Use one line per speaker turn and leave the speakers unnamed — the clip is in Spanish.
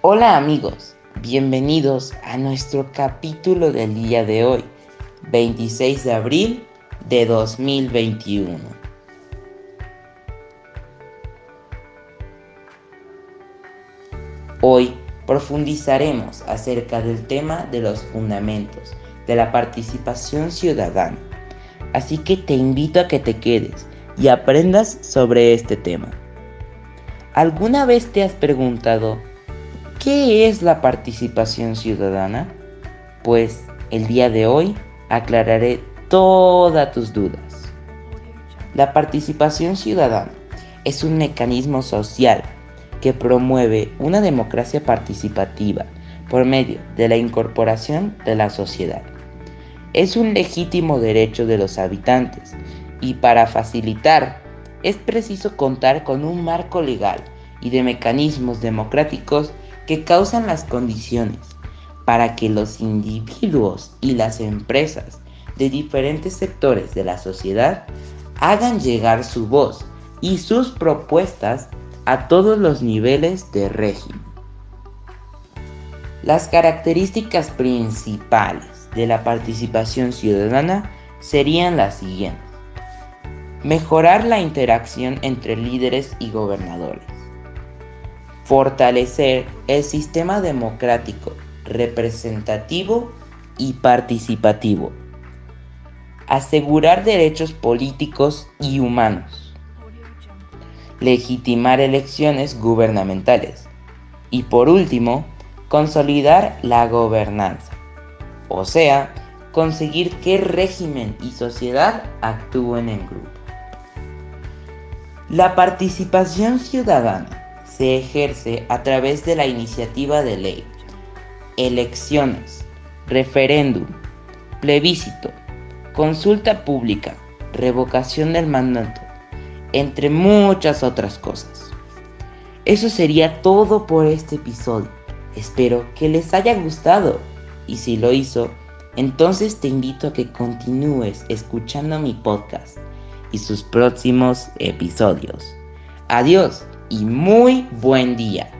Hola amigos, bienvenidos a nuestro capítulo del día de hoy, 26 de abril de 2021. Hoy profundizaremos acerca del tema de los fundamentos de la participación ciudadana, así que te invito a que te quedes y aprendas sobre este tema. ¿Alguna vez te has preguntado qué es la participación ciudadana? Pues el día de hoy aclararé todas tus dudas. La participación ciudadana es un mecanismo social que promueve una democracia participativa por medio de la incorporación de la sociedad. Es un legítimo derecho de los habitantes y para facilitar es preciso contar con un marco legal y de mecanismos democráticos que causan las condiciones para que los individuos y las empresas de diferentes sectores de la sociedad hagan llegar su voz y sus propuestas a todos los niveles de régimen. Las características principales de la participación ciudadana serían las siguientes. Mejorar la interacción entre líderes y gobernadores. Fortalecer el sistema democrático, representativo y participativo. Asegurar derechos políticos y humanos. Legitimar elecciones gubernamentales. Y por último, consolidar la gobernanza. O sea, conseguir que régimen y sociedad actúen en grupo. La participación ciudadana se ejerce a través de la iniciativa de ley, elecciones, referéndum, plebiscito, consulta pública, revocación del mandato, entre muchas otras cosas. Eso sería todo por este episodio. Espero que les haya gustado y si lo hizo, entonces te invito a que continúes escuchando mi podcast y sus próximos episodios. Adiós y muy buen día.